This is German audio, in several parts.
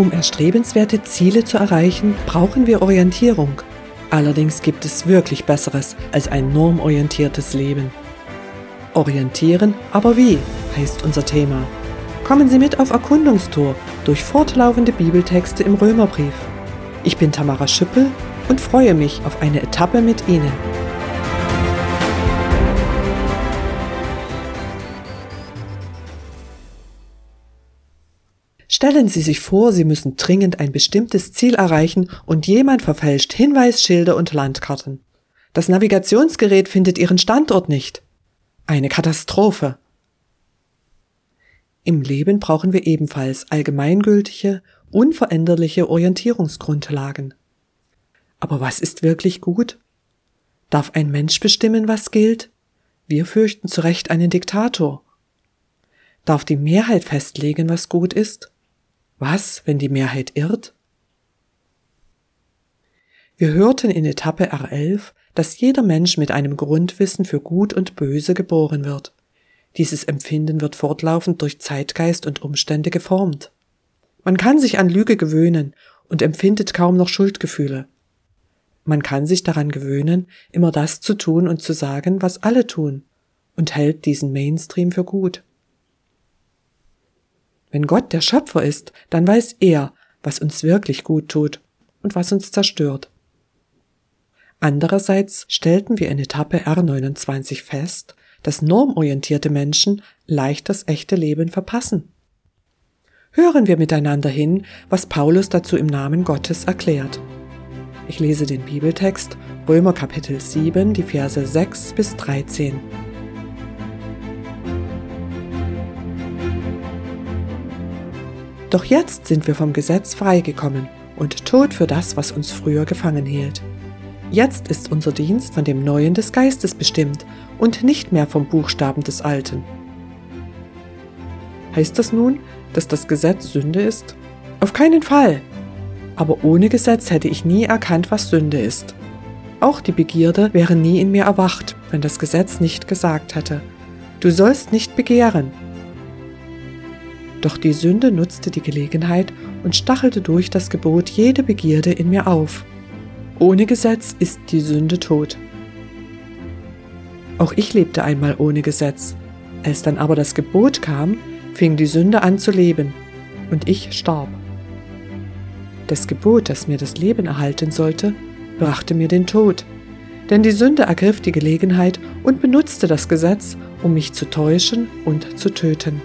Um erstrebenswerte Ziele zu erreichen, brauchen wir Orientierung. Allerdings gibt es wirklich Besseres als ein normorientiertes Leben. Orientieren, aber wie, heißt unser Thema. Kommen Sie mit auf Erkundungstour durch fortlaufende Bibeltexte im Römerbrief. Ich bin Tamara Schüppel und freue mich auf eine Etappe mit Ihnen. Stellen Sie sich vor, Sie müssen dringend ein bestimmtes Ziel erreichen und jemand verfälscht Hinweisschilder und Landkarten. Das Navigationsgerät findet Ihren Standort nicht. Eine Katastrophe. Im Leben brauchen wir ebenfalls allgemeingültige, unveränderliche Orientierungsgrundlagen. Aber was ist wirklich gut? Darf ein Mensch bestimmen, was gilt? Wir fürchten zu Recht einen Diktator. Darf die Mehrheit festlegen, was gut ist? Was, wenn die Mehrheit irrt? Wir hörten in Etappe R11, dass jeder Mensch mit einem Grundwissen für Gut und Böse geboren wird. Dieses Empfinden wird fortlaufend durch Zeitgeist und Umstände geformt. Man kann sich an Lüge gewöhnen und empfindet kaum noch Schuldgefühle. Man kann sich daran gewöhnen, immer das zu tun und zu sagen, was alle tun, und hält diesen Mainstream für gut. Wenn Gott der Schöpfer ist, dann weiß er, was uns wirklich gut tut und was uns zerstört. Andererseits stellten wir in Etappe R29 fest, dass normorientierte Menschen leicht das echte Leben verpassen. Hören wir miteinander hin, was Paulus dazu im Namen Gottes erklärt. Ich lese den Bibeltext Römer Kapitel 7, die Verse 6 bis 13. Doch jetzt sind wir vom Gesetz freigekommen und tot für das, was uns früher gefangen hielt. Jetzt ist unser Dienst von dem Neuen des Geistes bestimmt und nicht mehr vom Buchstaben des Alten. Heißt das nun, dass das Gesetz Sünde ist? Auf keinen Fall. Aber ohne Gesetz hätte ich nie erkannt, was Sünde ist. Auch die Begierde wäre nie in mir erwacht, wenn das Gesetz nicht gesagt hätte. Du sollst nicht begehren, doch die Sünde nutzte die Gelegenheit und stachelte durch das Gebot jede Begierde in mir auf. Ohne Gesetz ist die Sünde tot. Auch ich lebte einmal ohne Gesetz. Als dann aber das Gebot kam, fing die Sünde an zu leben, und ich starb. Das Gebot, das mir das Leben erhalten sollte, brachte mir den Tod, denn die Sünde ergriff die Gelegenheit und benutzte das Gesetz, um mich zu täuschen und zu töten.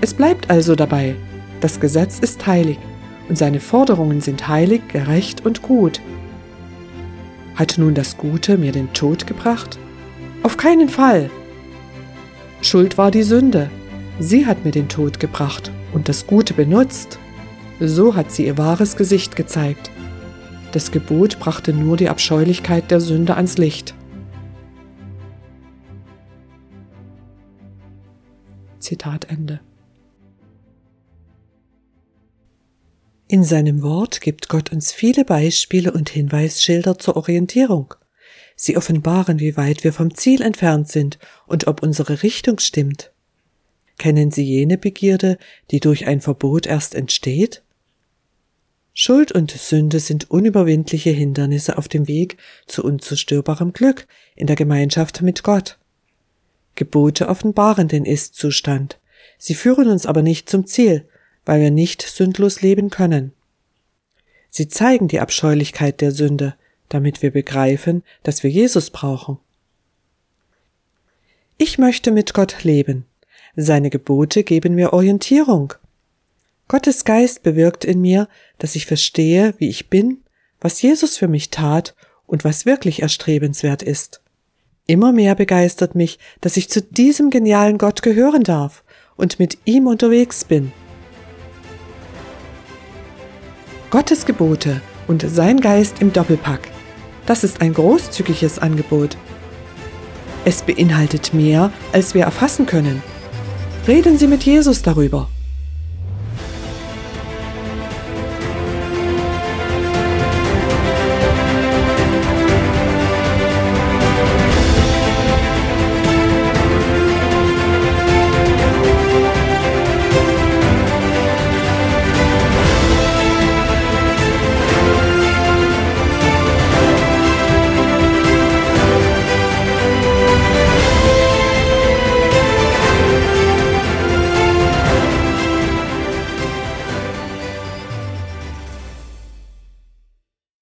Es bleibt also dabei, das Gesetz ist heilig und seine Forderungen sind heilig, gerecht und gut. Hat nun das Gute mir den Tod gebracht? Auf keinen Fall. Schuld war die Sünde. Sie hat mir den Tod gebracht und das Gute benutzt. So hat sie ihr wahres Gesicht gezeigt. Das Gebot brachte nur die Abscheulichkeit der Sünde ans Licht. Zitat Ende. In seinem Wort gibt Gott uns viele Beispiele und Hinweisschilder zur Orientierung. Sie offenbaren, wie weit wir vom Ziel entfernt sind und ob unsere Richtung stimmt. Kennen Sie jene Begierde, die durch ein Verbot erst entsteht? Schuld und Sünde sind unüberwindliche Hindernisse auf dem Weg zu unzerstörbarem Glück in der Gemeinschaft mit Gott. Gebote offenbaren den Ist-Zustand. Sie führen uns aber nicht zum Ziel, weil wir nicht sündlos leben können. Sie zeigen die Abscheulichkeit der Sünde, damit wir begreifen, dass wir Jesus brauchen. Ich möchte mit Gott leben. Seine Gebote geben mir Orientierung. Gottes Geist bewirkt in mir, dass ich verstehe, wie ich bin, was Jesus für mich tat und was wirklich erstrebenswert ist. Immer mehr begeistert mich, dass ich zu diesem genialen Gott gehören darf und mit ihm unterwegs bin. Gottes Gebote und sein Geist im Doppelpack. Das ist ein großzügiges Angebot. Es beinhaltet mehr, als wir erfassen können. Reden Sie mit Jesus darüber.